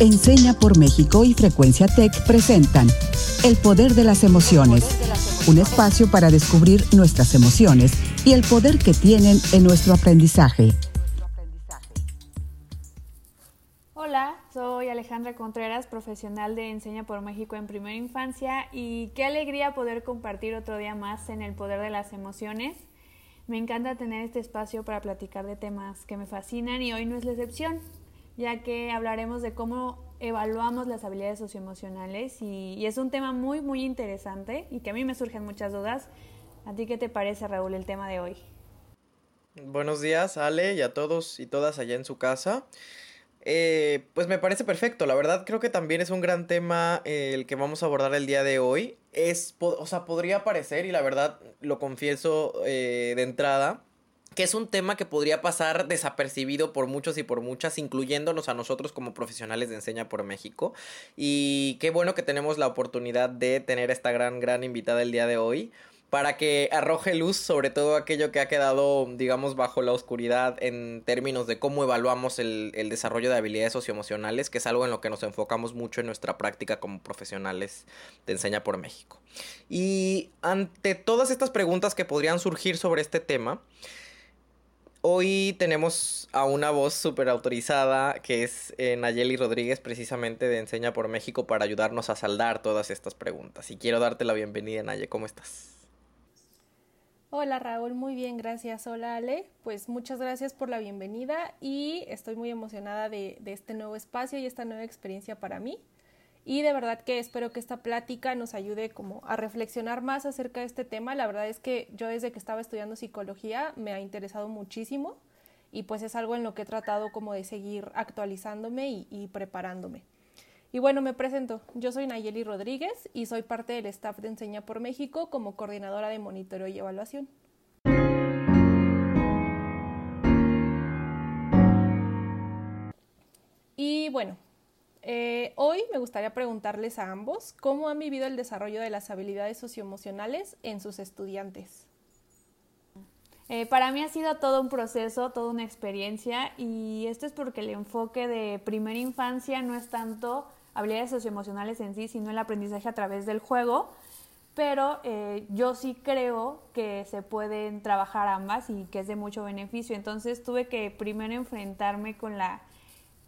Enseña por México y Frecuencia Tech presentan El Poder de las Emociones, un espacio para descubrir nuestras emociones y el poder que tienen en nuestro aprendizaje. Hola, soy Alejandra Contreras, profesional de Enseña por México en Primera Infancia y qué alegría poder compartir otro día más en el poder de las emociones. Me encanta tener este espacio para platicar de temas que me fascinan y hoy no es la excepción ya que hablaremos de cómo evaluamos las habilidades socioemocionales y, y, es un tema muy, muy interesante y que a mí me surgen muchas dudas. ¿A ti qué te parece, Raúl, el tema de hoy? Buenos días, Ale, y a todos y todas allá en su casa. Eh, pues me parece perfecto, la verdad creo que también es un gran tema eh, el que vamos a abordar el día de hoy. Es, o sea, podría parecer, y la verdad lo confieso eh, de entrada, que es un tema que podría pasar desapercibido por muchos y por muchas, incluyéndonos a nosotros como profesionales de Enseña por México. Y qué bueno que tenemos la oportunidad de tener esta gran, gran invitada el día de hoy para que arroje luz sobre todo aquello que ha quedado, digamos, bajo la oscuridad en términos de cómo evaluamos el, el, desarrollo de habilidades socioemocionales, que es algo en lo que nos enfocamos mucho en nuestra práctica como profesionales de Enseña por México. Y ante todas estas preguntas que podrían surgir sobre este tema, Hoy tenemos a una voz súper autorizada que es eh, Nayeli Rodríguez, precisamente de Enseña por México, para ayudarnos a saldar todas estas preguntas. Y quiero darte la bienvenida, Naye. ¿Cómo estás? Hola Raúl, muy bien, gracias. Hola Ale, pues muchas gracias por la bienvenida y estoy muy emocionada de, de este nuevo espacio y esta nueva experiencia para mí y de verdad que espero que esta plática nos ayude como a reflexionar más acerca de este tema. La verdad es que yo desde que estaba estudiando psicología me ha interesado muchísimo y pues es algo en lo que he tratado como de seguir actualizándome y, y preparándome. Y bueno, me presento. Yo soy Nayeli Rodríguez y soy parte del staff de Enseña por México como coordinadora de monitoreo y evaluación. Eh, hoy me gustaría preguntarles a ambos cómo han vivido el desarrollo de las habilidades socioemocionales en sus estudiantes. Eh, para mí ha sido todo un proceso, toda una experiencia y esto es porque el enfoque de primera infancia no es tanto habilidades socioemocionales en sí, sino el aprendizaje a través del juego, pero eh, yo sí creo que se pueden trabajar ambas y que es de mucho beneficio. Entonces tuve que primero enfrentarme con la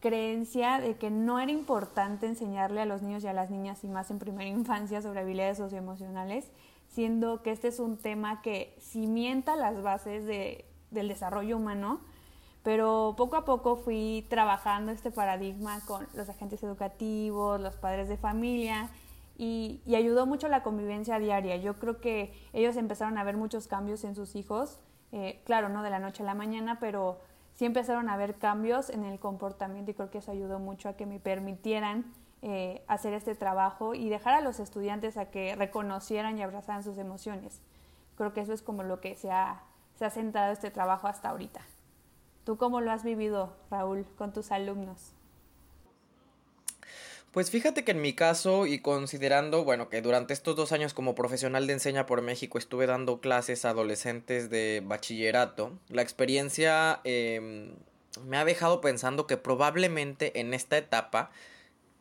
creencia de que no era importante enseñarle a los niños y a las niñas y más en primera infancia sobre habilidades socioemocionales, siendo que este es un tema que cimienta las bases de, del desarrollo humano, pero poco a poco fui trabajando este paradigma con los agentes educativos, los padres de familia y, ayudó mucho la convivencia diaria. Yo creo que ellos empezaron a ver muchos cambios en sus hijos, eh, claro, no de la noche a la mañana, pero sí empezaron a haber cambios en el comportamiento y creo que eso ayudó mucho a que me permitieran eh, hacer este trabajo y dejar a los estudiantes a que reconocieran y abrazaran sus emociones. Creo que eso es como lo que se ha, se ha sentado este trabajo hasta ahorita. ¿Tú cómo lo has vivido, Raúl, con tus alumnos? Pues fíjate que en mi caso y considerando, bueno, que durante estos dos años como profesional de enseña por México estuve dando clases a adolescentes de bachillerato, la experiencia eh, me ha dejado pensando que probablemente en esta etapa,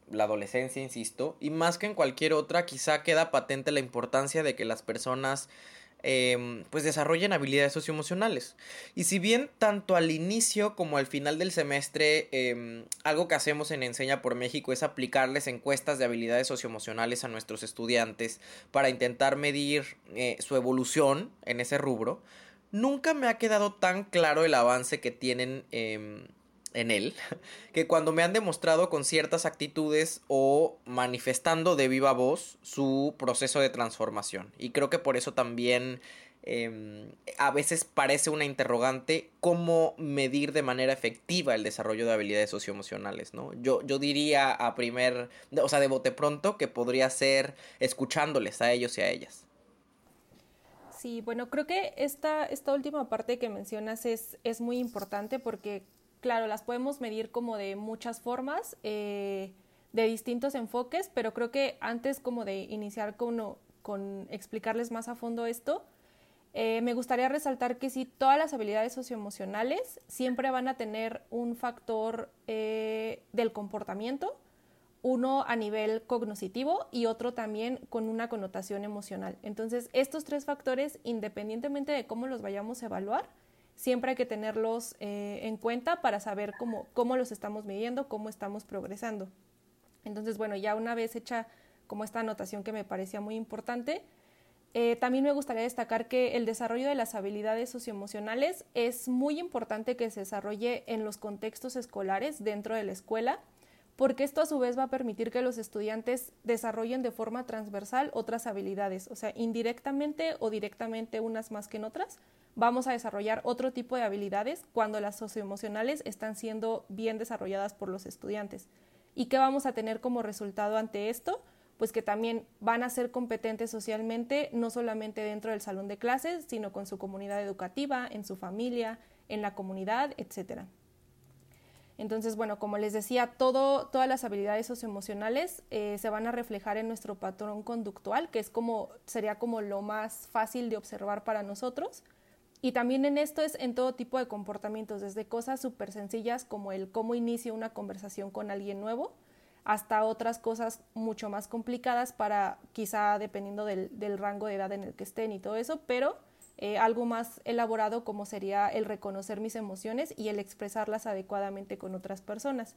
la adolescencia, insisto, y más que en cualquier otra, quizá queda patente la importancia de que las personas Em, pues desarrollen habilidades socioemocionales. Y si bien tanto al inicio como al final del semestre, em, algo que hacemos en Enseña por México es aplicarles encuestas de habilidades socioemocionales a nuestros estudiantes para intentar medir eh, su evolución en ese rubro, nunca me ha quedado tan claro el avance que tienen em, en él, que cuando me han demostrado con ciertas actitudes o manifestando de viva voz su proceso de transformación. Y creo que por eso también em, a veces parece una interrogante cómo medir de manera efectiva el desarrollo de habilidades socioemocionales, ¿no? Yo, yo diría a primer, o sea, de bote pronto que podría ser escuchándoles a ellos y a ellas. Sí, bueno, creo que esta, esta última parte que mencionas es, es muy importante porque claro, las podemos medir como de muchas formas, eh, de distintos enfoques, pero creo que antes como de iniciar con, explicarles más a fondo esto, eh, me gustaría resaltar que sí, todas las habilidades socioemocionales siempre van a tener un factor eh, del comportamiento, uno a nivel cognoscitivo y otro también con una connotación emocional. Entonces, estos tres factores, independientemente de cómo los vayamos a evaluar, siempre hay que tenerlos eh, en cuenta para saber cómo, cómo los estamos midiendo, cómo estamos progresando. Entonces, bueno, ya una vez hecha como esta anotación que me parecía muy importante, eh, también me gustaría destacar que el desarrollo de las habilidades socioemocionales es muy importante que se desarrolle en los contextos escolares dentro de la escuela, porque esto a su vez va a permitir que los estudiantes desarrollen de forma transversal otras habilidades, o sea, indirectamente o directamente unas más que en otras, vamos a desarrollar otro tipo de habilidades cuando las socioemocionales están siendo bien desarrolladas por los estudiantes. ¿Y qué vamos a tener como resultado ante esto? Pues que también van a ser competentes socialmente, no solamente dentro del salón de clases, sino con su comunidad educativa, en su familia, en la comunidad, etcétera. Entonces, bueno, como les decía, todas las habilidades socioemocionales eh, se van a reflejar en nuestro patrón conductual, que es como, sería como lo más fácil de observar para nosotros. Y también en esto es en todo tipo de comportamientos, desde cosas súper sencillas como el cómo inicio una conversación con alguien nuevo, hasta otras cosas mucho más complicadas para quizá dependiendo del, del rango de edad en el que estén y todo eso, pero eh, algo más elaborado como sería el reconocer mis emociones y el expresarlas adecuadamente con otras personas.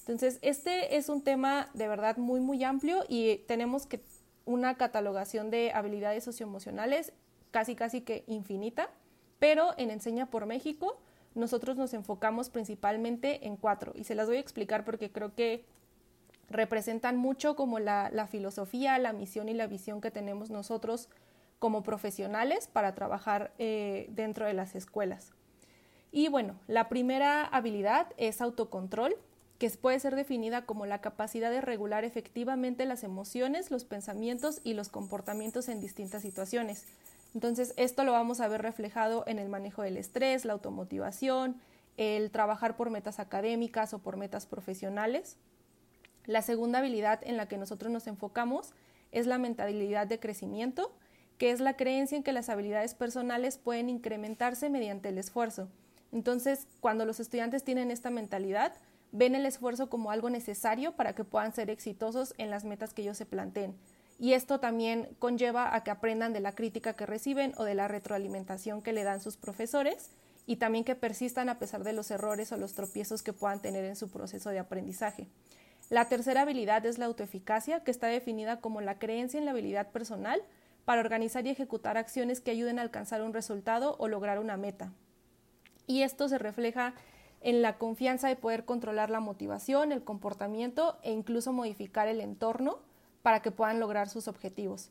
Entonces, este es un tema de verdad muy, muy amplio y tenemos que una catalogación de habilidades socioemocionales casi, casi que infinita pero en Enseña por México nosotros nos enfocamos principalmente en cuatro y se las voy a explicar porque creo que representan mucho como la, filosofía, la misión y la visión que tenemos nosotros como profesionales para trabajar eh, dentro de las escuelas. Y bueno, la primera habilidad es autocontrol, que puede ser definida como la capacidad de regular efectivamente las emociones, los pensamientos y los comportamientos en distintas situaciones. Entonces, esto lo vamos a ver reflejado en el manejo del estrés, la automotivación, el trabajar por metas académicas o por metas profesionales. La segunda habilidad en la que nosotros nos enfocamos es la mentalidad de crecimiento, que es la creencia en que las habilidades personales pueden incrementarse mediante el esfuerzo. Entonces, cuando los estudiantes tienen esta mentalidad, ven el esfuerzo como algo necesario para que puedan ser exitosos en las metas que ellos se planteen y esto también conlleva a que aprendan de la crítica que reciben o de la retroalimentación que le dan sus profesores y también que persistan a pesar de los errores o los tropiezos que puedan tener en su proceso de aprendizaje. La tercera habilidad es la autoeficacia, que está definida como la creencia en la habilidad personal para organizar y ejecutar acciones que ayuden a alcanzar un resultado o lograr una meta. Y esto se refleja en la confianza de poder controlar la motivación, el comportamiento e incluso modificar el entorno para que puedan lograr sus objetivos.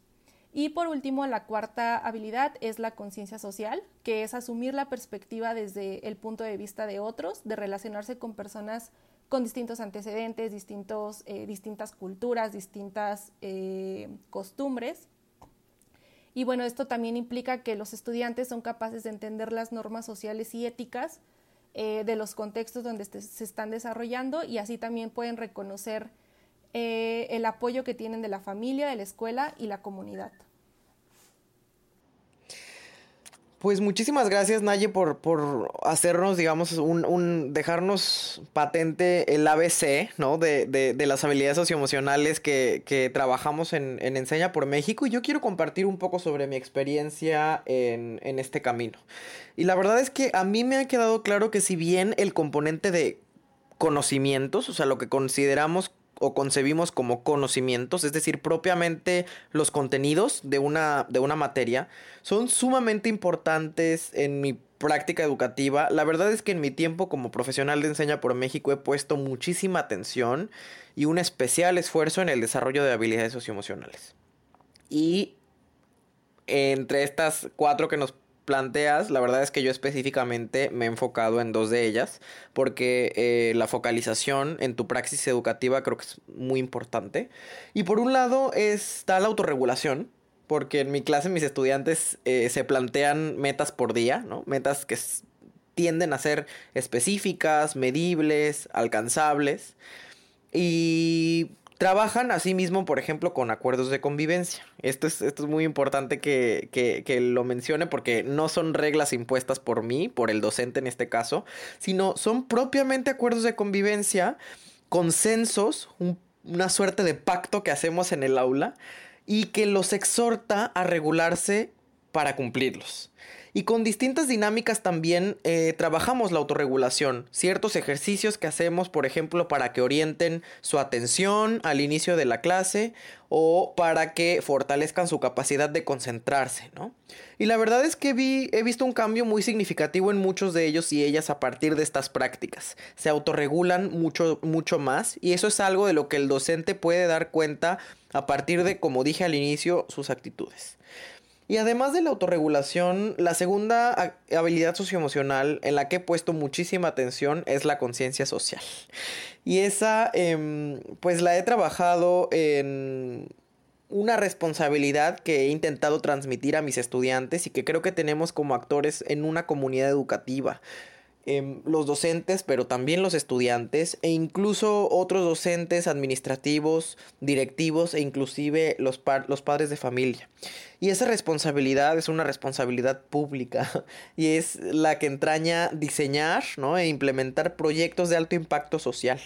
Y por último, la cuarta habilidad es la conciencia social, que es asumir la perspectiva desde el punto de vista de otros, de relacionarse con personas con distintos antecedentes, distintos, eh, distintas culturas, distintas eh, costumbres. Y bueno, esto también implica que los estudiantes son capaces de entender las normas sociales y éticas eh, de los contextos donde se están desarrollando y así también pueden reconocer eh, el apoyo que tienen de la familia, de la escuela y la comunidad. Pues muchísimas gracias Naye por, por hacernos, digamos, un, un, dejarnos patente el ABC, ¿no? De, de, de las habilidades socioemocionales que, que trabajamos en, en, Enseña por México y yo quiero compartir un poco sobre mi experiencia en, en este camino. Y la verdad es que a mí me ha quedado claro que si bien el componente de conocimientos, o sea, lo que consideramos o concebimos como conocimientos, es decir, propiamente los contenidos de una, de una materia, son sumamente importantes en mi práctica educativa. La verdad es que en mi tiempo como profesional de enseña por México he puesto muchísima atención y un especial esfuerzo en el desarrollo de habilidades socioemocionales. Y entre estas cuatro que nos planteas, la verdad es que yo específicamente me he enfocado en dos de ellas, porque eh, la focalización en tu praxis educativa creo que es muy importante. Y por un lado está la autorregulación, porque en mi clase mis estudiantes eh, se plantean metas por día, ¿no? Metas que tienden a ser específicas, medibles, alcanzables. Y Trabajan asimismo, por ejemplo, con acuerdos de convivencia. Esto es, esto es muy importante que, que, lo mencione porque no son reglas impuestas por mí, por el docente en este caso, sino son propiamente acuerdos de convivencia, consensos, un una suerte de pacto que hacemos en el aula y que los exhorta a regularse para cumplirlos. Y con distintas dinámicas también eh, trabajamos la autorregulación, ciertos ejercicios que hacemos, por ejemplo, para que orienten su atención al inicio de la clase o para que fortalezcan su capacidad de concentrarse, ¿no? Y la verdad es que vi, he visto un cambio muy significativo en muchos de ellos y ellas a partir de estas prácticas. Se autorregulan mucho, mucho más y eso es algo de lo que el docente puede dar cuenta a partir de, como dije al inicio, sus actitudes. Y además de la autorregulación, la segunda habilidad socioemocional en la que he puesto muchísima atención es la conciencia social. Y esa, em, pues la he trabajado en una responsabilidad que he intentado transmitir a mis estudiantes y que creo que tenemos como actores en una comunidad educativa. Em, los docentes, pero también los estudiantes e incluso otros docentes administrativos, directivos e inclusive los, los padres de familia. Y esa responsabilidad es una responsabilidad pública y es la que entraña diseñar ¿no? e implementar proyectos de alto impacto social.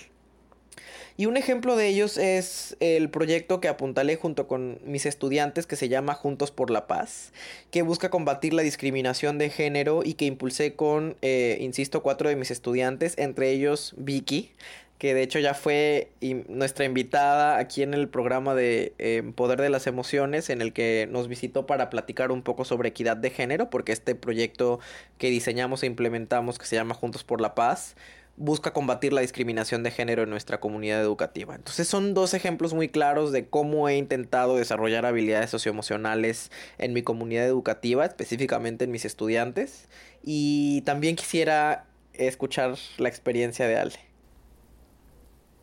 Y un ejemplo de ellos es el proyecto que apuntalé junto con mis estudiantes que se llama Juntos por la Paz, que busca combatir la discriminación de género y que impulsé con, eh, insisto, cuatro de mis estudiantes, entre ellos Vicky, que de hecho ya fue nuestra invitada aquí en el programa de em, Poder de las Emociones, en el que nos visitó para platicar un poco sobre equidad de género, porque este proyecto que diseñamos e implementamos, que se llama Juntos por la Paz, busca combatir la discriminación de género en nuestra comunidad educativa. Entonces son dos ejemplos muy claros de cómo he intentado desarrollar habilidades socioemocionales en mi comunidad educativa, específicamente en mis estudiantes. Y también quisiera escuchar la experiencia de Ale.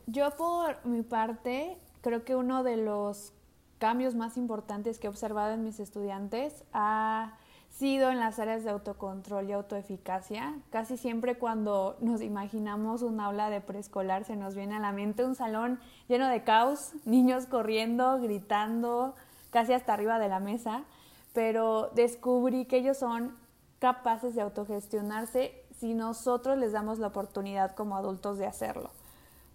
Yo por mi parte creo que uno de los cambios más importantes que he observado en mis estudiantes ha sido en las áreas de autocontrol y autoeficacia. Casi siempre cuando nos imaginamos un aula de preescolar se nos viene a la mente un salón lleno de caos, niños corriendo, gritando, casi hasta arriba de la mesa, pero descubrí que ellos son capaces de autogestionarse si nosotros les damos la oportunidad como adultos de hacerlo.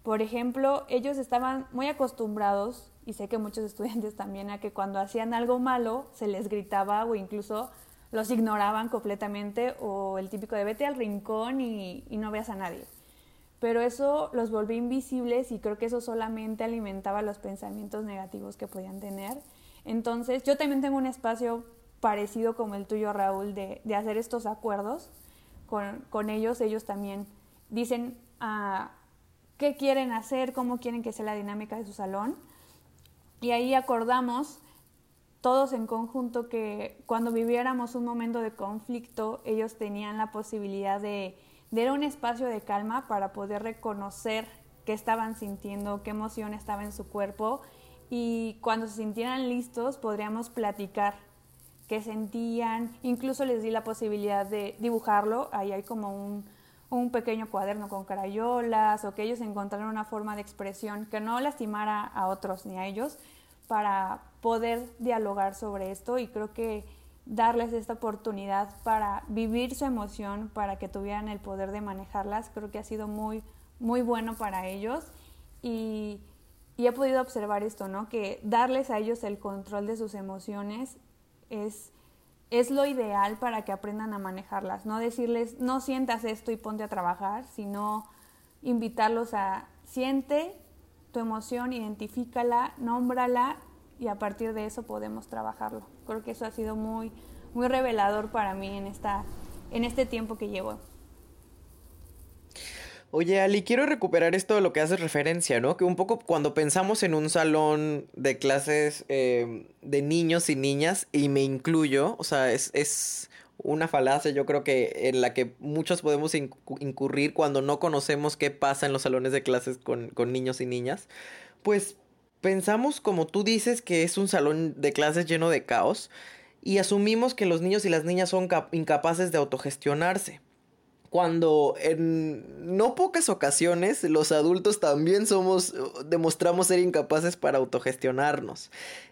Por ejemplo, ellos estaban muy acostumbrados, y sé que muchos estudiantes también, a que cuando hacían algo malo se les gritaba o incluso los ignoraban completamente o el típico de vete al rincón y, no veas a nadie. Pero eso los volvió invisibles y creo que eso solamente alimentaba los pensamientos negativos que podían tener. Entonces, yo también tengo un espacio parecido como el tuyo, Raúl, de, hacer estos acuerdos con, ellos. Ellos también dicen ah, qué quieren hacer, cómo quieren que sea la dinámica de su salón. Y ahí acordamos todos en conjunto que cuando viviéramos un momento de conflicto, ellos tenían la posibilidad de, dar un espacio de calma para poder reconocer qué estaban sintiendo, qué emoción estaba en su cuerpo. Y cuando se sintieran listos podríamos platicar qué sentían, incluso les di la posibilidad de dibujarlo, ahí hay como un, un pequeño cuaderno con crayolas o que ellos encontraran una forma de expresión que no lastimara a otros ni a ellos para poder dialogar sobre esto y creo que darles esta oportunidad para vivir su emoción, para que tuvieran el poder de manejarlas, creo que ha sido muy, muy bueno para ellos y, he podido observar esto, ¿no? Que darles a ellos el control de sus emociones es, es lo ideal para que aprendan a manejarlas, no decirles, no sientas esto y ponte a trabajar, sino invitarlos a siente tu emoción, identifícala, nómbrala y a partir de eso podemos trabajarlo. Creo que eso ha sido muy, muy revelador para mí en, esta, en este tiempo que llevo. Oye, Ali, quiero recuperar esto de lo que haces referencia, ¿no? Que un poco cuando pensamos en un salón de clases eh, de niños y niñas, y me incluyo, o sea, es, es una falacia yo creo que en la que muchos podemos incurrir cuando no conocemos qué pasa en los salones de clases con, con niños y niñas, pues pensamos, como tú dices, que es un salón de clases lleno de caos y asumimos que los niños y las niñas son incapaces de autogestionarse. Cuando en no pocas ocasiones los adultos también somos, demostramos ser incapaces para autogestionarnos.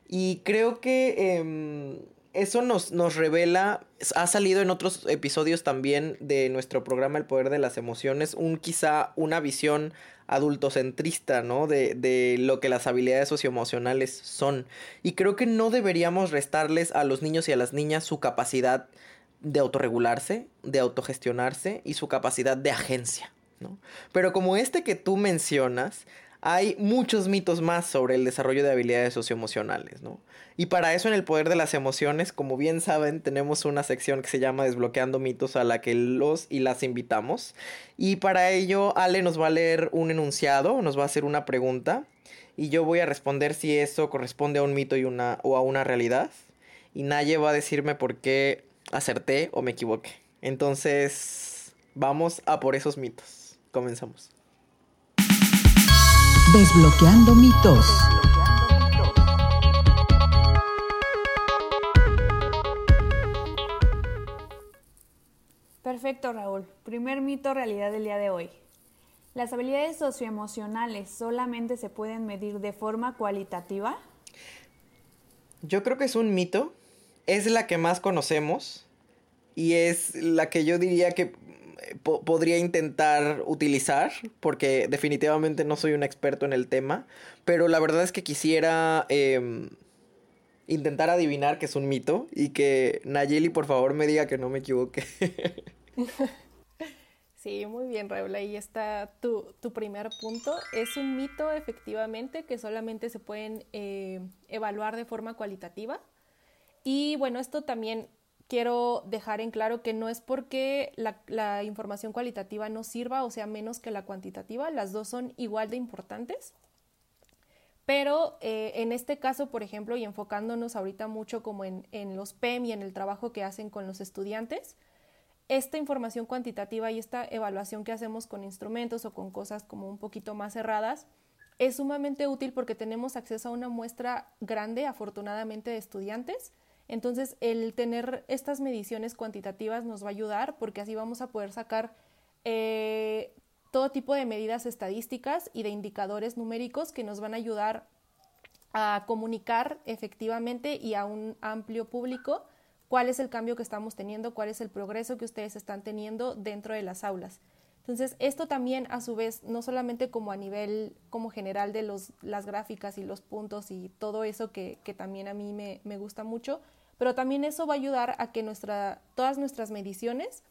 Y creo que em, eso nos, nos revela, ha salido en otros episodios también de nuestro programa El Poder de las Emociones, un quizá una visión adultocentrista, ¿no? De, de, lo que las habilidades socioemocionales son. Y creo que no deberíamos restarles a los niños y a las niñas su capacidad de autorregularse, de autogestionarse y su capacidad de agencia, ¿no? Pero como este que tú mencionas, hay muchos mitos más sobre el desarrollo de habilidades socioemocionales, ¿no? Y para eso en el poder de las emociones, como bien saben, tenemos una sección que se llama Desbloqueando mitos a la que los y las invitamos. Y para ello, Ale nos va a leer un enunciado, nos va a hacer una pregunta y yo voy a responder si eso corresponde a un mito y una, o a una realidad. Y Naye va a decirme por qué acerté o me equivoqué. Entonces, vamos a por esos mitos. Comenzamos. Desbloqueando mitos. Perfecto, Raúl. Primer mito realidad del día de hoy. ¿Las habilidades socioemocionales solamente se pueden medir de forma cualitativa? Yo creo que es un mito. Es la que más conocemos y es la que yo diría que podría intentar utilizar, porque definitivamente no soy un experto en el tema, pero la verdad es que quisiera em, intentar adivinar que es un mito y que Nayeli por favor me diga que no me equivoque. Sí, muy bien, Raúl. Ahí está tu, primer punto. Es un mito, efectivamente, que solamente se pueden eh, evaluar de forma cualitativa. Y bueno, esto también quiero dejar en claro que no es porque la, información cualitativa no sirva o sea menos que la cuantitativa, las dos son igual de importantes. Pero eh, en este caso, por ejemplo, y enfocándonos ahorita mucho como en, los PEM y en el trabajo que hacen con los estudiantes, esta información cuantitativa y esta evaluación que hacemos con instrumentos o con cosas como un poquito más cerradas es sumamente útil porque tenemos acceso a una muestra grande, afortunadamente, de estudiantes entonces, el tener estas mediciones cuantitativas nos va a ayudar porque así vamos a poder sacar eh, todo tipo de medidas estadísticas y de indicadores numéricos que nos van a ayudar a comunicar efectivamente y a un amplio público cuál es el cambio que estamos teniendo, cuál es el progreso que ustedes están teniendo dentro de las aulas. Entonces, esto también a su vez, no solamente como a nivel como general de los, las gráficas y los puntos y todo eso que, que también a mí me, me, gusta mucho, pero también eso va a ayudar a que nuestra, todas nuestras mediciones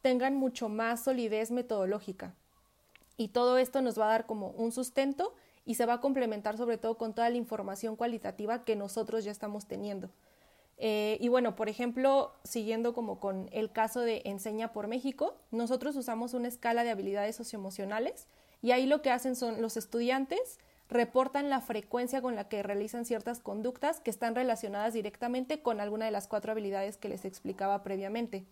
tengan mucho más solidez metodológica. Y todo esto nos va a dar como un sustento y se va a complementar sobre todo con toda la información cualitativa que nosotros ya estamos teniendo. Eh, y bueno, por ejemplo, siguiendo como con el caso de Enseña por México, nosotros usamos una escala de habilidades socioemocionales y ahí lo que hacen son los estudiantes reportan la frecuencia con la que realizan ciertas conductas que están relacionadas directamente con alguna de las cuatro habilidades que les explicaba previamente.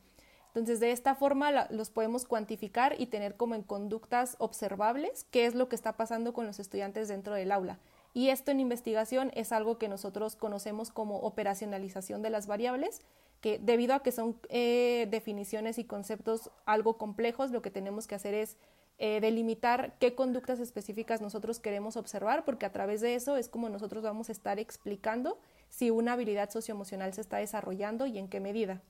Entonces, de esta forma los podemos cuantificar y tener como en conductas observables qué es lo que está pasando con los estudiantes dentro del aula. Y esto en investigación es algo que nosotros conocemos como operacionalización de las variables, que debido a que son eh, definiciones y conceptos algo complejos, lo que tenemos que hacer es eh, delimitar qué conductas específicas nosotros queremos observar, porque a través de eso es como nosotros vamos a estar explicando si una habilidad socioemocional se está desarrollando y en qué medida.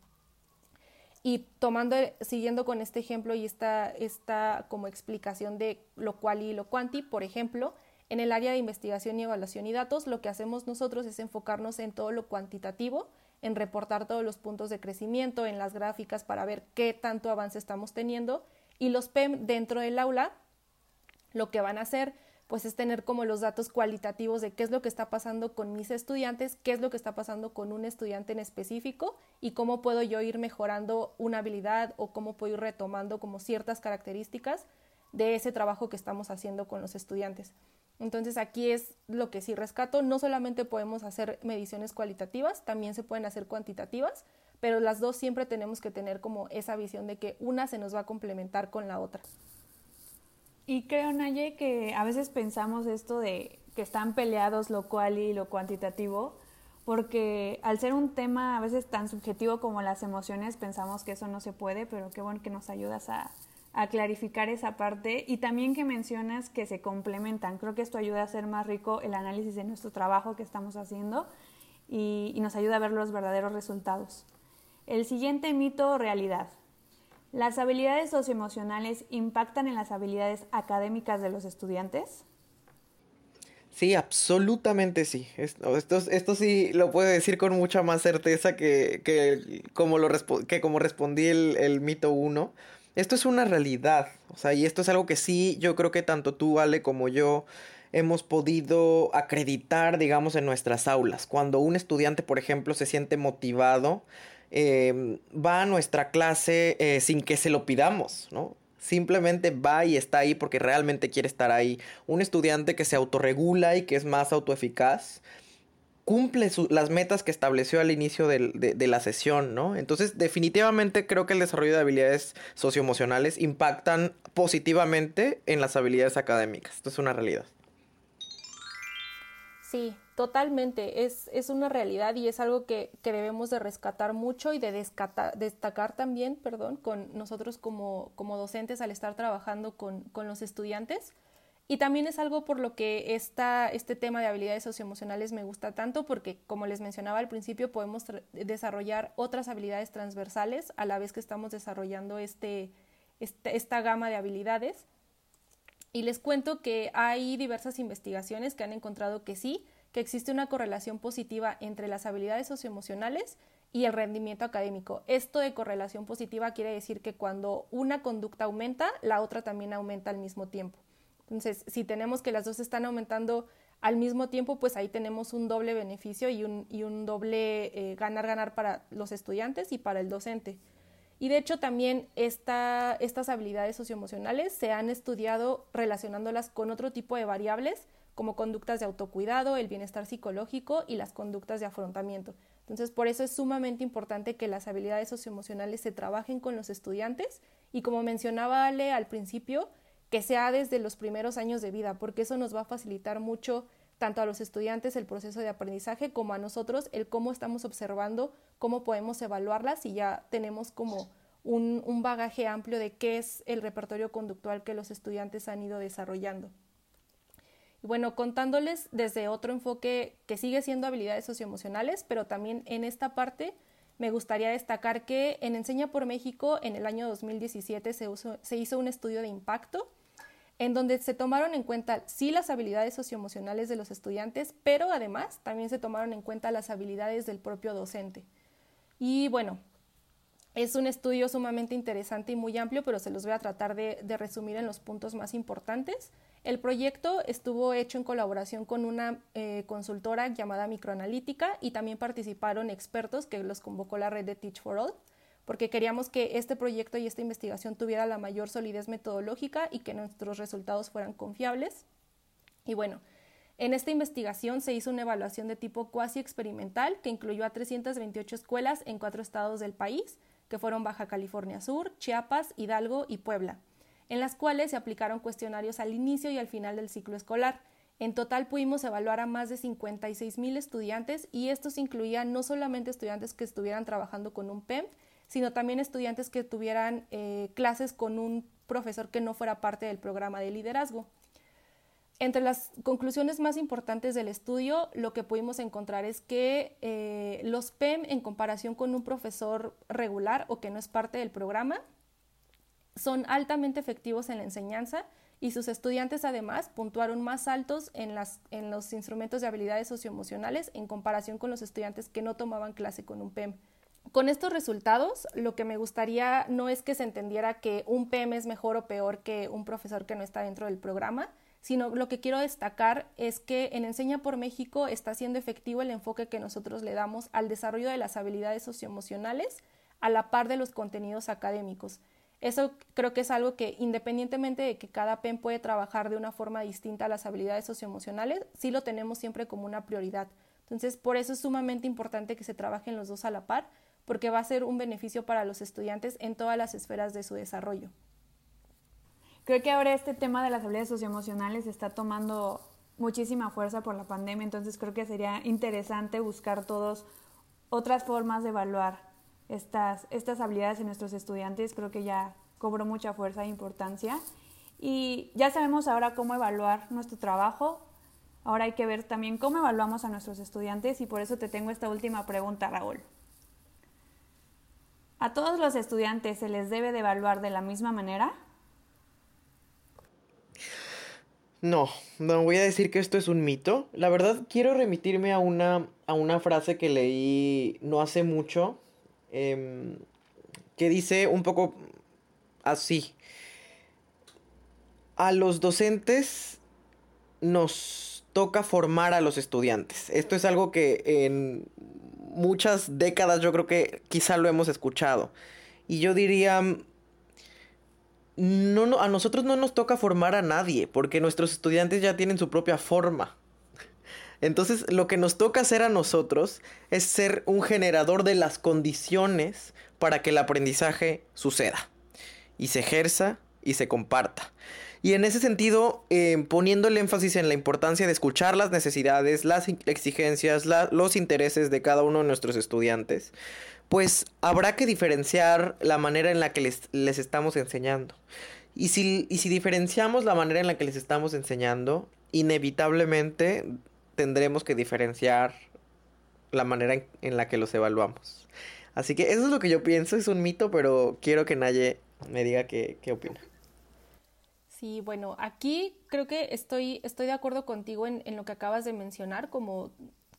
Y tomando, siguiendo con este ejemplo y esta, esta como explicación de lo cual y lo cuanti, por ejemplo, en el área de investigación y evaluación y datos, lo que hacemos nosotros es enfocarnos en todo lo cuantitativo, en reportar todos los puntos de crecimiento, en las gráficas para ver qué tanto avance estamos teniendo. Y los PEM dentro del aula, lo que van a hacer, pues es tener como los datos cualitativos de qué es lo que está pasando con mis estudiantes, qué es lo que está pasando con un estudiante en específico y cómo puedo yo ir mejorando una habilidad o cómo puedo ir retomando como ciertas características de ese trabajo que estamos haciendo con los estudiantes. Entonces aquí es lo que sí rescato, no solamente podemos hacer mediciones cualitativas, también se pueden hacer cuantitativas, pero las dos siempre tenemos que tener como esa visión de que una se nos va a complementar con la otra. Y creo, Naye, que a veces pensamos esto de que están peleados lo cual y lo cuantitativo, porque al ser un tema a veces tan subjetivo como las emociones, pensamos que eso no se puede, pero qué bueno que nos ayudas a, a clarificar esa parte y también que mencionas que se complementan. Creo que esto ayuda a hacer más rico el análisis de nuestro trabajo que estamos haciendo y, nos ayuda a ver los verdaderos resultados. El siguiente mito o realidad. ¿Las habilidades socioemocionales impactan en las habilidades académicas de los estudiantes? Sí, absolutamente sí. Esto, esto, sí lo puedo decir con mucha más certeza que, como, lo que como respondí el, el mito 1. Esto es una realidad. O sea, y esto es algo que sí, yo creo que tanto tú, Ale, como yo hemos podido acreditar, digamos, en nuestras aulas. Cuando un estudiante, por ejemplo, se siente motivado, em, va a nuestra clase eh, sin que se lo pidamos, ¿no? Simplemente va y está ahí porque realmente quiere estar ahí. Un estudiante que se autorregula y que es más autoeficaz, cumple las metas que estableció al inicio de, la sesión, ¿no? Entonces, definitivamente creo que el desarrollo de habilidades socioemocionales impactan positivamente en las habilidades académicas. Esto es una realidad. Sí, totalmente. Es, es una realidad y es algo que, que debemos de rescatar mucho y de destacar también, perdón, con nosotros como, como docentes al estar trabajando con, con los estudiantes. Y también es algo por lo que esta, este tema de habilidades socioemocionales me gusta tanto porque, como les mencionaba al principio, podemos desarrollar otras habilidades transversales a la vez que estamos desarrollando este, este, esta gama de habilidades. Y les cuento que hay diversas investigaciones que han encontrado que sí, que existe una correlación positiva entre las habilidades socioemocionales y el rendimiento académico. Esto de correlación positiva quiere decir que cuando una conducta aumenta, la otra también aumenta al mismo tiempo. Entonces, si tenemos que las dos están aumentando al mismo tiempo, pues ahí tenemos un doble beneficio y un, y un doble ganar-ganar para los estudiantes y para el docente. Y de hecho también estas habilidades socioemocionales se han estudiado relacionándolas con otro tipo de variables como conductas de autocuidado, el bienestar psicológico y las conductas de afrontamiento. Entonces, por eso es sumamente importante que las habilidades socioemocionales se trabajen con los estudiantes y como mencionaba Ale al principio, que sea desde los primeros años de vida, porque eso nos va a facilitar mucho tanto a los estudiantes el proceso de aprendizaje como a nosotros el cómo estamos observando, cómo podemos evaluarlas y ya tenemos como un, un bagaje amplio de qué es el repertorio conductual que los estudiantes han ido desarrollando. Y bueno, contándoles desde otro enfoque que sigue siendo habilidades socioemocionales, pero también en esta parte me gustaría destacar que en Enseña por México en el año 2017 se, se hizo un estudio de impacto en donde se tomaron en cuenta sí las habilidades socioemocionales de los estudiantes, pero además también se tomaron en cuenta las habilidades del propio docente. Y bueno, es un estudio sumamente interesante y muy amplio, pero se los voy a tratar de, resumir en los puntos más importantes. El proyecto estuvo hecho en colaboración con una eh, consultora llamada Microanalítica y también participaron expertos que los convocó la red de Teach for All porque queríamos que este proyecto y esta investigación tuviera la mayor solidez metodológica y que nuestros resultados fueran confiables. Y bueno, en esta investigación se hizo una evaluación de tipo cuasi experimental que incluyó a 328 escuelas en cuatro estados del país, que fueron Baja California Sur, Chiapas, Hidalgo y Puebla, en las cuales se aplicaron cuestionarios al inicio y al final del ciclo escolar. En total pudimos evaluar a más de 56 mil estudiantes y estos incluían no solamente estudiantes que estuvieran trabajando con un PEM, sino también estudiantes que tuvieran eh, clases con un profesor que no fuera parte del programa de liderazgo. Entre las conclusiones más importantes del estudio, lo que pudimos encontrar es que eh, los PEM, en comparación con un profesor regular o que no es parte del programa, son altamente efectivos en la enseñanza y sus estudiantes además puntuaron más altos en, las, en los instrumentos de habilidades socioemocionales en comparación con los estudiantes que no tomaban clase con un PEM. Con estos resultados, lo que me gustaría no es que se entendiera que un PM es mejor o peor que un profesor que no está dentro del programa, sino lo que quiero destacar es que en Enseña por México está siendo efectivo el enfoque que nosotros le damos al desarrollo de las habilidades socioemocionales a la par de los contenidos académicos. Eso creo que es algo que independientemente de que cada PEM puede trabajar de una forma distinta a las habilidades socioemocionales, sí lo tenemos siempre como una prioridad. Entonces, por eso es sumamente importante que se trabajen los dos a la par porque va a ser un beneficio para los estudiantes en todas las esferas de su desarrollo. Creo que ahora este tema de las habilidades socioemocionales está tomando muchísima fuerza por la pandemia, entonces creo que sería interesante buscar todos otras formas de evaluar estas, estas habilidades en nuestros estudiantes. Creo que ya cobró mucha fuerza e importancia. Y ya sabemos ahora cómo evaluar nuestro trabajo. Ahora hay que ver también cómo evaluamos a nuestros estudiantes y por eso te tengo esta última pregunta, Raúl. ¿A todos los estudiantes se les debe de evaluar de la misma manera? No, no voy a decir que esto es un mito. La verdad quiero remitirme a una, a una frase que leí no hace mucho, em, que dice un poco así. A los docentes nos toca formar a los estudiantes. Esto es algo que en muchas décadas yo creo que quizá lo hemos escuchado. Y yo diría, no, a nosotros no nos toca formar a nadie, porque nuestros estudiantes ya tienen su propia forma. Entonces, lo que nos toca hacer a nosotros es ser un generador de las condiciones para que el aprendizaje suceda y se ejerza y se comparta. Y en ese sentido, eh, poniendo el énfasis en la importancia de escuchar las necesidades, las exigencias, los intereses de cada uno de nuestros estudiantes, pues habrá que diferenciar la manera en la que les, estamos enseñando. Y si, y si diferenciamos la manera en la que les estamos enseñando, inevitablemente tendremos que diferenciar la manera en, la que los evaluamos. Así que eso es lo que yo pienso, es un mito, pero quiero que Naye me diga qué opina. Sí, bueno, aquí creo que estoy, estoy de acuerdo contigo en, en, lo que acabas de mencionar, como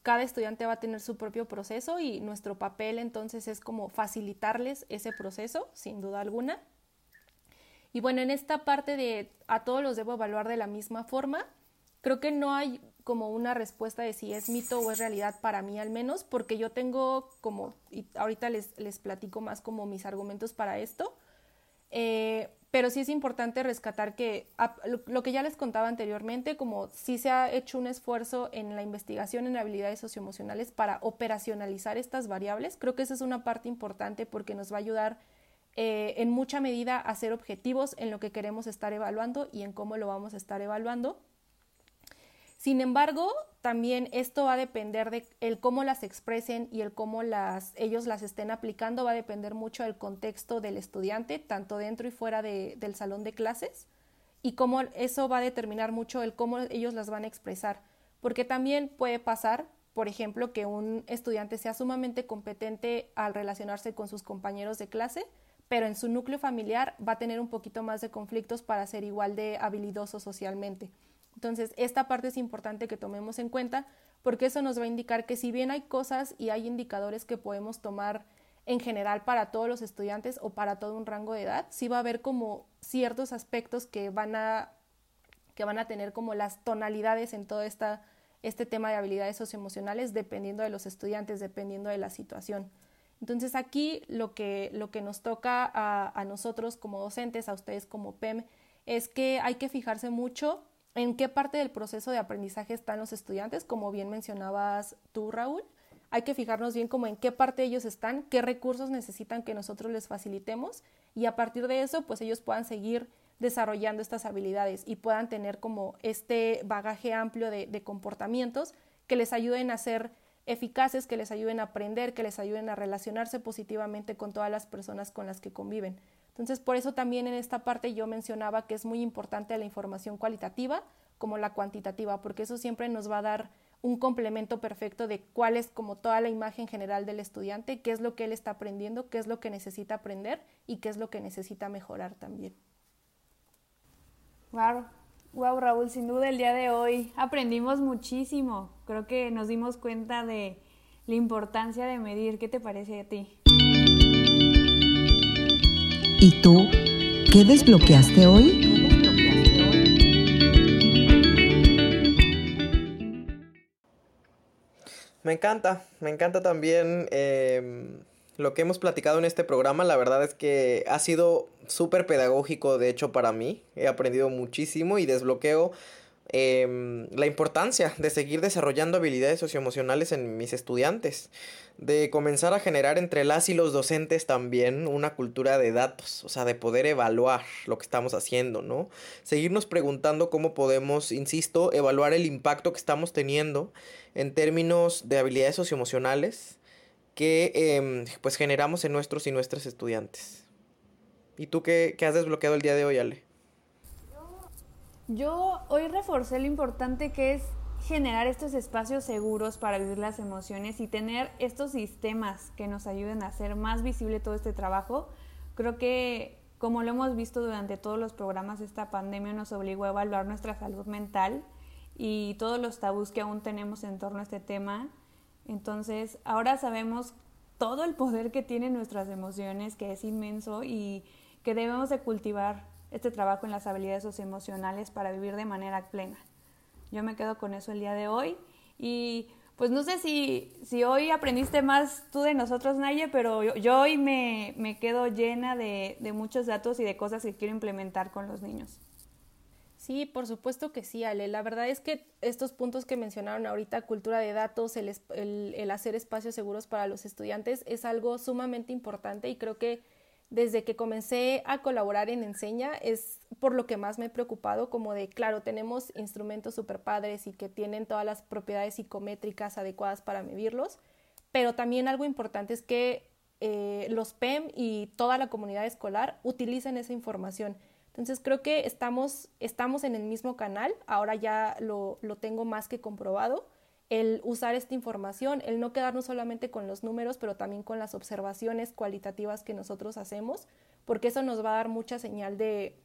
cada estudiante va a tener su propio proceso y nuestro papel entonces es como facilitarles ese proceso, sin duda alguna. Y bueno, en esta parte de a todos los debo evaluar de la misma forma, creo que no hay como una respuesta de si es mito o es realidad para mí al menos, porque yo tengo como, y ahorita les, les platico más como mis argumentos para esto, eh, pero sí es importante rescatar que lo que ya les contaba anteriormente, como sí se ha hecho un esfuerzo en la investigación en habilidades socioemocionales para operacionalizar estas variables, creo que esa es una parte importante porque nos va a ayudar eh, en mucha medida a ser objetivos en lo que queremos estar evaluando y en cómo lo vamos a estar evaluando. Sin embargo, también esto va a depender de cómo las expresen y el cómo ellos las estén aplicando, va a depender mucho del contexto del estudiante, tanto dentro y fuera del salón de clases, y cómo eso va a determinar mucho el cómo ellos las van a expresar. Porque también puede pasar, por ejemplo, que un estudiante sea sumamente competente al relacionarse con sus compañeros de clase, pero en su núcleo familiar va a tener un poquito más de conflictos para ser igual de habilidoso socialmente. Entonces, esta parte es importante que tomemos en cuenta porque eso nos va a indicar que si bien hay cosas y hay indicadores que podemos tomar en general para todos los estudiantes o para todo un rango de edad, sí va a haber como ciertos aspectos que van a, que van a tener como las tonalidades en todo esta, este tema de habilidades socioemocionales dependiendo de los estudiantes, dependiendo de la situación. Entonces aquí lo que, lo que nos toca a, a nosotros como docentes, a ustedes como PEM, es que hay que fijarse mucho en qué parte del proceso de aprendizaje están los estudiantes, como bien mencionabas tú, Raúl. Hay que fijarnos bien como en qué parte ellos están, qué recursos necesitan que nosotros les facilitemos y a partir de eso, pues ellos puedan seguir desarrollando estas habilidades y puedan tener como este bagaje amplio de, de comportamientos que les ayuden a ser eficaces, que les ayuden a aprender, que les ayuden a relacionarse positivamente con todas las personas con las que conviven. Entonces, por eso también en esta parte yo mencionaba que es muy importante la información cualitativa como la cuantitativa, porque eso siempre nos va a dar un complemento perfecto de cuál es como toda la imagen general del estudiante, qué es lo que él está aprendiendo, qué es lo que necesita aprender y qué es lo que necesita mejorar también. Wow, wow Raúl, sin duda el día de hoy aprendimos muchísimo. Creo que nos dimos cuenta de la importancia de medir. ¿Qué te parece a ti? ¿Y tú qué desbloqueaste hoy? Me encanta, me encanta también em, lo que hemos platicado en este programa. La verdad es que ha sido súper pedagógico, de hecho, para mí. He aprendido muchísimo y desbloqueo Em, la importancia de seguir desarrollando habilidades socioemocionales en mis estudiantes, de comenzar a generar entre las y los docentes también una cultura de datos, o sea, de poder evaluar lo que estamos haciendo, ¿no? Seguirnos preguntando cómo podemos, insisto, evaluar el impacto que estamos teniendo en términos de habilidades socioemocionales que em, pues generamos en nuestros y nuestras estudiantes. ¿Y tú qué, qué has desbloqueado el día de hoy, Ale? Yo hoy reforcé lo importante que es generar estos espacios seguros para vivir las emociones y tener estos sistemas que nos ayuden a hacer más visible todo este trabajo, creo que como lo hemos visto durante todos los programas, esta pandemia nos obligó a evaluar nuestra salud mental y todos los tabús que aún tenemos en torno a este tema. Entonces, ahora sabemos todo el poder que tienen nuestras emociones, que es inmenso y que debemos de cultivar este trabajo en las habilidades socioemocionales para vivir de manera plena. Yo me quedo con eso el día de hoy y pues no sé si, si hoy aprendiste más tú de nosotros, Naye, pero yo, hoy me, me, quedo llena de, de muchos datos y de cosas que quiero implementar con los niños. Sí, por supuesto que sí, Ale. La verdad es que estos puntos que mencionaron ahorita, cultura de datos, el, el, hacer espacios seguros para los estudiantes, es algo sumamente importante y creo que desde que comencé a colaborar en Enseña es por lo que más me he preocupado, como de, claro, tenemos instrumentos super padres y que tienen todas las propiedades psicométricas adecuadas para medirlos, pero también algo importante es que eh, los PEM y toda la comunidad escolar utilicen esa información. Entonces creo que estamos, estamos en el mismo canal, ahora ya lo, lo tengo más que comprobado, el usar esta información, el no quedarnos solamente con los números, pero también con las observaciones cualitativas que nosotros hacemos, porque eso nos va a dar mucha señal de,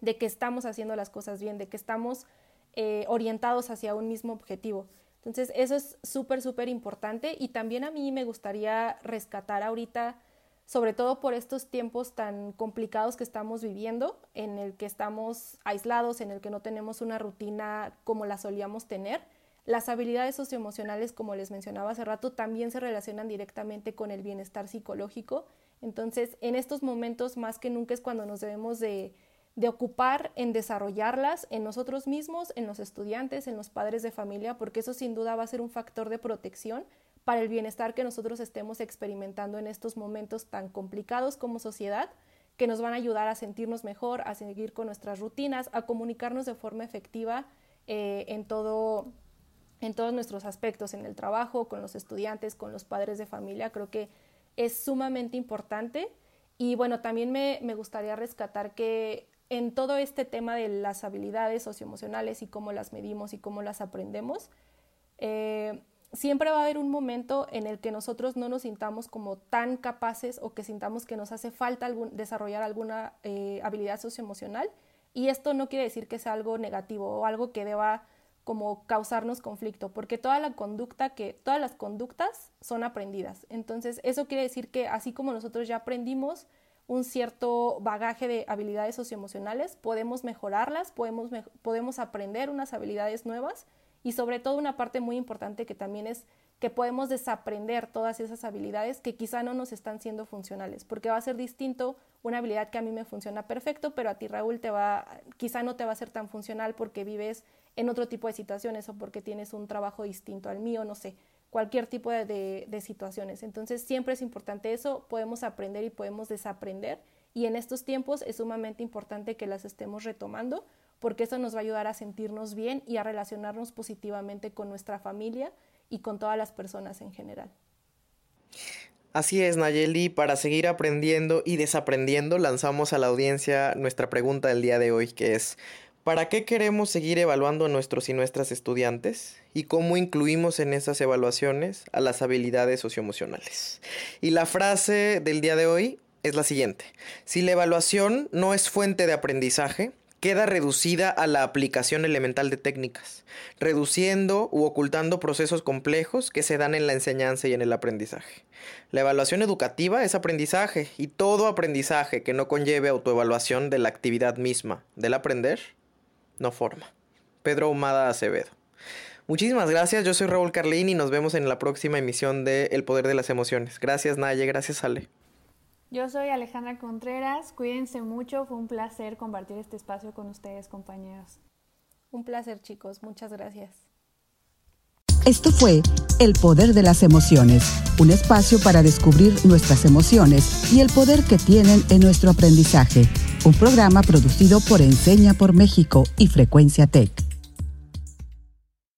de que estamos haciendo las cosas bien, de que estamos eh, orientados hacia un mismo objetivo. Entonces, eso es súper, súper importante y también a mí me gustaría rescatar ahorita sobre todo por estos tiempos tan complicados que estamos viviendo, en el que estamos aislados, en el que no tenemos una rutina como la solíamos tener. Las habilidades socioemocionales, como les mencionaba hace rato, también se relacionan directamente con el bienestar psicológico. Entonces, en estos momentos más que nunca es cuando nos debemos de, ocupar en desarrollarlas en nosotros mismos, en los estudiantes, en los padres de familia, porque eso sin duda va a ser un factor de protección para el bienestar que nosotros estemos experimentando en estos momentos tan complicados como sociedad, que nos van a ayudar a sentirnos mejor, a seguir con nuestras rutinas, a comunicarnos de forma efectiva eh, en, todo, en todos nuestros aspectos, en el trabajo, con los estudiantes, con los padres de familia. Creo que es sumamente importante. Y bueno, también me, me gustaría rescatar que en todo este tema de las habilidades socioemocionales y cómo las medimos y cómo las aprendemos, eh, siempre va a haber un momento en el que nosotros no nos sintamos como tan capaces o que sintamos que nos hace falta desarrollar alguna eh, habilidad socioemocional y esto no quiere decir que sea algo negativo o algo que deba como causarnos conflicto, porque toda la conducta que todas las conductas son aprendidas. Entonces, eso quiere decir que así como nosotros ya aprendimos un cierto bagaje de habilidades socioemocionales, podemos mejorarlas, podemos, podemos aprender unas habilidades nuevas y sobre todo una parte muy importante que también es que podemos desaprender todas esas habilidades que quizá no nos están siendo funcionales, porque va a ser distinto una habilidad que a mí me funciona perfecto, pero a ti Raúl te va, quizá no te va a ser tan funcional porque vives en otro tipo de situaciones o porque tienes un trabajo distinto al mío, no sé, cualquier tipo de, de situaciones. Entonces siempre es importante eso, podemos aprender y podemos desaprender y en estos tiempos es sumamente importante que las estemos retomando porque eso nos va a ayudar a sentirnos bien y a relacionarnos positivamente con nuestra familia y con todas las personas en general. Así es, Nayeli, para seguir aprendiendo y desaprendiendo, lanzamos a la audiencia nuestra pregunta del día de hoy, que es, ¿para qué queremos seguir evaluando a nuestros y nuestras estudiantes? ¿Y cómo incluimos en esas evaluaciones a las habilidades socioemocionales? Y la frase del día de hoy es la siguiente, si la evaluación no es fuente de aprendizaje, queda reducida a la aplicación elemental de técnicas, reduciendo u ocultando procesos complejos que se dan en la enseñanza y en el aprendizaje. La evaluación educativa es aprendizaje y todo aprendizaje que no conlleve autoevaluación de la actividad misma del aprender no forma. Pedro Humada Acevedo. Muchísimas gracias, yo soy Raúl Carlín y nos vemos en la próxima emisión de El Poder de las Emociones. Gracias Naye, gracias Ale. Yo soy Alejandra Contreras, cuídense mucho, fue un placer compartir este espacio con ustedes compañeros. Un placer chicos, muchas gracias. Esto fue El Poder de las Emociones, un espacio para descubrir nuestras emociones y el poder que tienen en nuestro aprendizaje, un programa producido por Enseña por México y Frecuencia Tech.